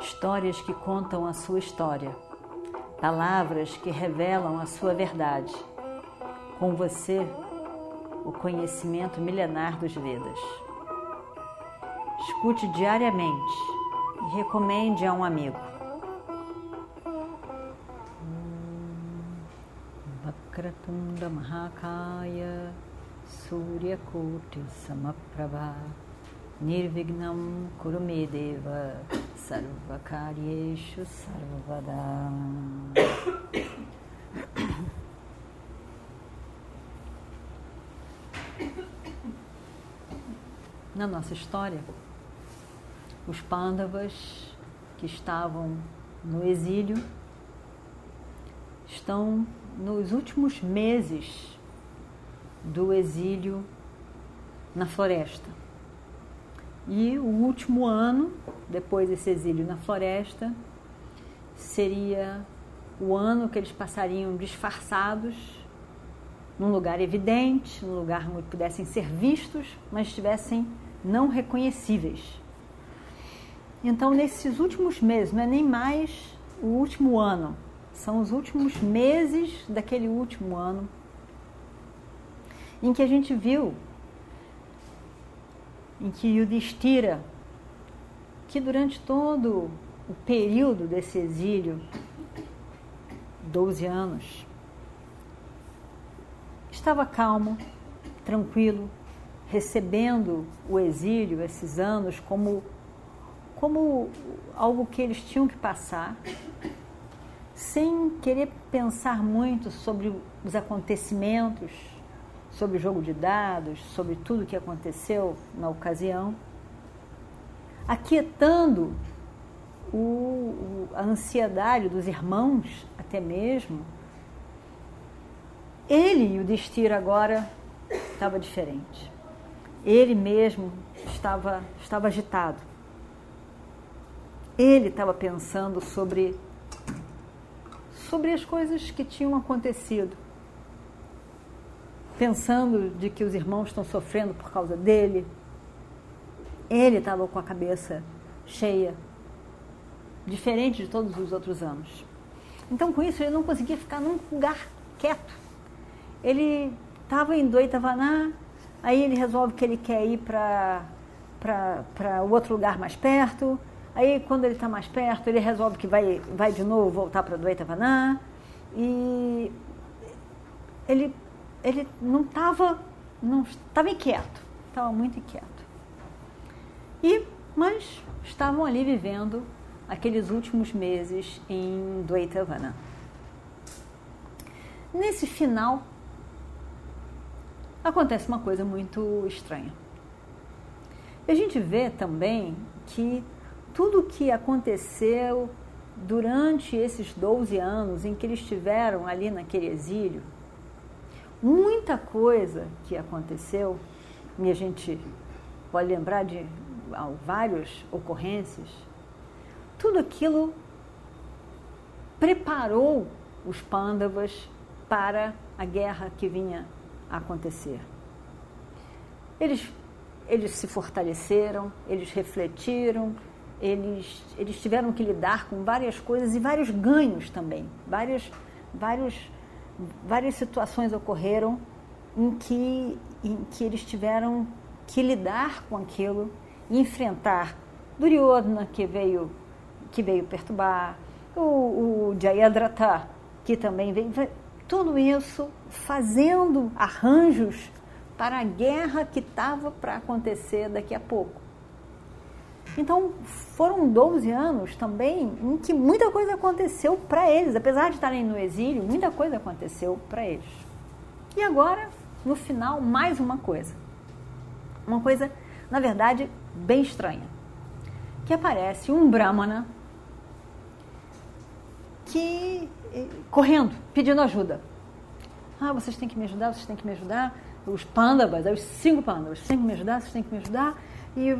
histórias que contam a sua história, palavras que revelam a sua verdade. Com você, o conhecimento milenar dos Vedas. Escute diariamente e recomende a um amigo. Vakratunda Mahakaya Suryakoti Samaprabha Nirvignam Kurumedeva Sarvakaryeshu Sarvada Na nossa história, os Pandavas que estavam no exílio estão nos últimos meses do exílio na floresta. E o último ano, depois desse exílio na floresta, seria o ano que eles passariam disfarçados num lugar evidente, num lugar onde pudessem ser vistos, mas estivessem não reconhecíveis. Então, nesses últimos meses, não é nem mais o último ano, são os últimos meses daquele último ano em que a gente viu em que Yudhishthira, que durante todo o período desse exílio, 12 anos, estava calmo, tranquilo, recebendo o exílio, esses anos, como, como algo que eles tinham que passar, sem querer pensar muito sobre os acontecimentos, sobre jogo de dados, sobre tudo o que aconteceu na ocasião, aquietando o, a ansiedade dos irmãos, até mesmo. Ele e o destino agora estava diferente. Ele mesmo estava, estava agitado. Ele estava pensando sobre, sobre as coisas que tinham acontecido pensando de que os irmãos estão sofrendo por causa dele. Ele estava com a cabeça cheia, diferente de todos os outros anos. Então, com isso, ele não conseguia ficar num lugar quieto. Ele estava em Doitavaná, aí ele resolve que ele quer ir para o outro lugar mais perto. Aí, quando ele está mais perto, ele resolve que vai, vai de novo voltar para Doitavaná. E ele ele não estava não estava inquieto, estava muito inquieto. E mas estavam ali vivendo aqueles últimos meses em Dwaitavana. Nesse final acontece uma coisa muito estranha. A gente vê também que tudo o que aconteceu durante esses 12 anos em que eles estiveram ali naquele exílio, muita coisa que aconteceu, e a gente pode lembrar de várias ocorrências, tudo aquilo preparou os pândavas para a guerra que vinha a acontecer. Eles, eles se fortaleceram, eles refletiram, eles, eles tiveram que lidar com várias coisas e vários ganhos também, vários, vários várias situações ocorreram em que, em que eles tiveram que lidar com aquilo enfrentar Duryodhana, que veio, que veio perturbar, o, o que também veio. Tudo isso fazendo arranjos para a guerra que estava para acontecer daqui a pouco. Então, foram 12 anos também em que muita coisa aconteceu para eles. Apesar de estarem no exílio, muita coisa aconteceu para eles. E agora, no final, mais uma coisa. Uma coisa, na verdade, bem estranha. Que aparece um Brahmana que eh, correndo, pedindo ajuda. Ah, vocês têm que me ajudar, vocês têm que me ajudar. Os pandavas, os cinco pandavas, vocês têm que me ajudar, vocês têm que me ajudar e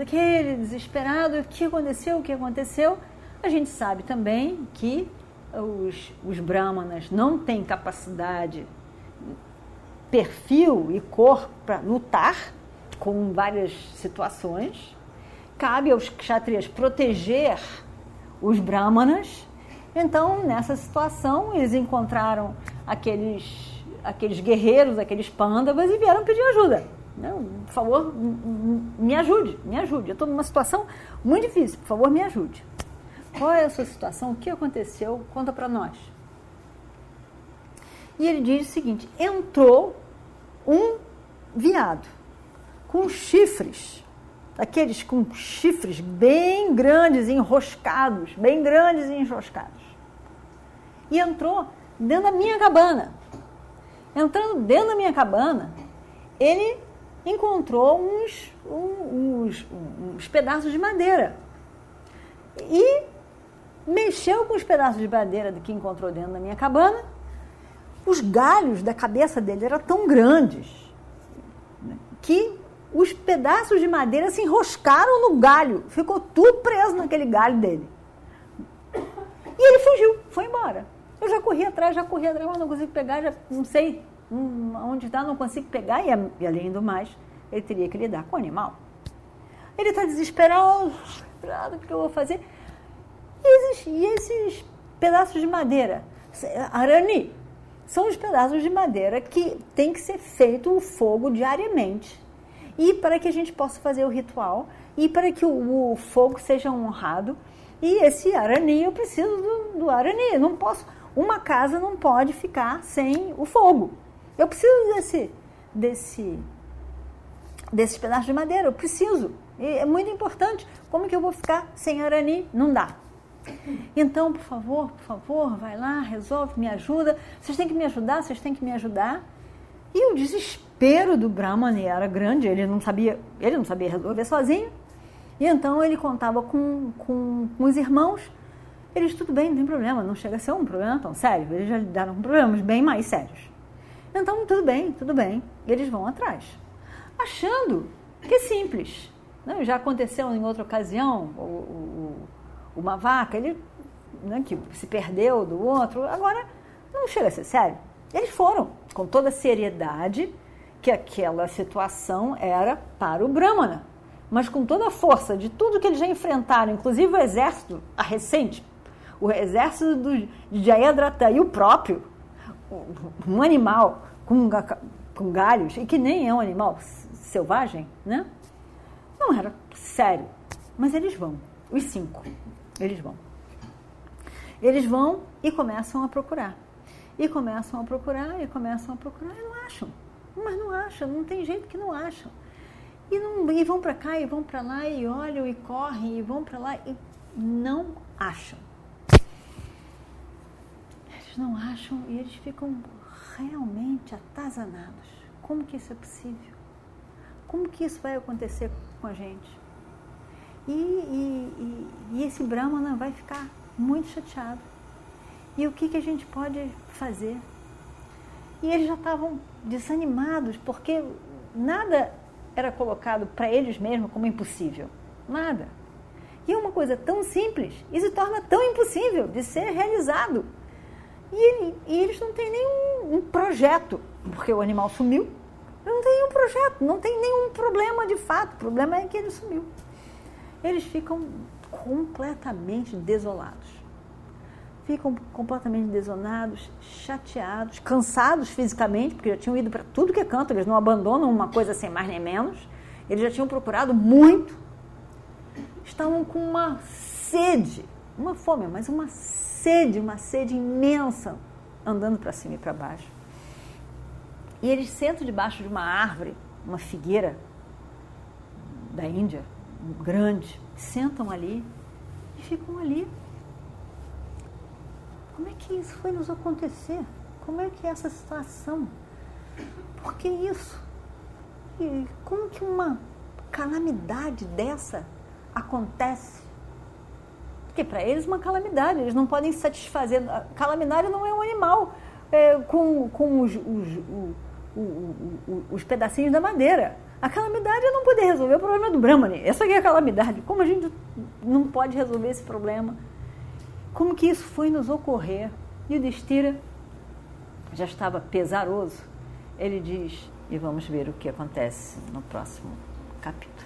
aquele desesperado, o que aconteceu, o que aconteceu? A gente sabe também que os, os brahmanas não têm capacidade, perfil e cor para lutar com várias situações. Cabe aos kshatriyas proteger os brahmanas. Então, nessa situação, eles encontraram aqueles, aqueles guerreiros, aqueles pândavas e vieram pedir ajuda. Não, por favor, me ajude, me ajude. Eu estou numa situação muito difícil, por favor, me ajude. Qual é a sua situação? O que aconteceu? Conta para nós. E ele diz o seguinte: entrou um viado com chifres, aqueles com chifres bem grandes, enroscados, bem grandes e enroscados. E entrou dentro da minha cabana. Entrando dentro da minha cabana, ele encontrou uns, uns, uns pedaços de madeira. E mexeu com os pedaços de madeira que encontrou dentro da minha cabana. Os galhos da cabeça dele eram tão grandes né, que os pedaços de madeira se enroscaram no galho. Ficou tudo preso naquele galho dele. E ele fugiu, foi embora. Eu já corri atrás, já corri atrás, mas não consigo pegar, já não sei hum, onde está, não consigo pegar. E, e, além do mais, ele teria que lidar com o animal. Ele está desesperado, o que eu vou fazer? E esses, e esses pedaços de madeira? Arani, são os pedaços de madeira que tem que ser feito o fogo diariamente. E para que a gente possa fazer o ritual, e para que o, o fogo seja honrado. E esse arani, eu preciso do, do arani. Não posso, uma casa não pode ficar sem o fogo. Eu preciso desse, desse, desses pedaços de madeira, eu preciso. E é muito importante. Como que eu vou ficar sem arani? Não dá. Então, por favor, por favor, vai lá, resolve, me ajuda. Vocês têm que me ajudar, vocês têm que me ajudar. E o desespero do Brahman era grande, ele não sabia, ele não sabia resolver sozinho. E então ele contava com, com, com os irmãos. Eles, tudo bem, não tem problema, não chega a ser um problema tão sério. Eles já lidaram com problemas bem mais sérios. Então, tudo bem, tudo bem. Eles vão atrás. Achando que é simples. Não, já aconteceu em outra ocasião, o, o, uma vaca, ele né, que se perdeu do outro, agora não chega a ser sério. Eles foram com toda a seriedade que aquela situação era para o Brahmana, mas com toda a força de tudo que eles já enfrentaram, inclusive o exército, a recente, o exército do, de Jayadratha e o próprio, um animal com, com galhos, e que nem é um animal selvagem, né? Não era sério. Mas eles vão, os cinco. Eles vão. Eles vão e começam a procurar. E começam a procurar, e começam a procurar, e não acham. Mas não acham, não tem jeito que não acham. E, não, e vão para cá, e vão para lá, e olham, e correm, e vão para lá, e não acham. Não acham e eles ficam realmente atazanados. Como que isso é possível? Como que isso vai acontecer com a gente? E, e, e, e esse Brahmana vai ficar muito chateado. E o que, que a gente pode fazer? E eles já estavam desanimados, porque nada era colocado para eles mesmos como impossível. Nada. E uma coisa tão simples e se torna tão impossível de ser realizado. E, e eles não têm nenhum um projeto, porque o animal sumiu. Não tem nenhum projeto, não tem nenhum problema de fato. O problema é que ele sumiu eles ficam completamente desolados. Ficam completamente desolados, chateados, cansados fisicamente, porque já tinham ido para tudo que é canto, eles não abandonam uma coisa sem mais nem menos. Eles já tinham procurado muito. Estavam com uma sede, uma fome, mas uma sede, uma sede imensa, andando para cima e para baixo. E eles sentam debaixo de uma árvore, uma figueira da Índia, grande, sentam ali e ficam ali. Como é que isso foi nos acontecer? Como é que é essa situação? Por que isso? E como que uma calamidade dessa acontece? Porque para eles uma calamidade, eles não podem satisfazer. A calamidade não é um animal é, com, com os, os, os, os pedacinhos da madeira. A calamidade é não poder resolver o problema do Brahmani. Essa é a calamidade. Como a gente não pode resolver esse problema? Como que isso foi nos ocorrer? E o Destira já estava pesaroso. Ele diz, e vamos ver o que acontece no próximo capítulo.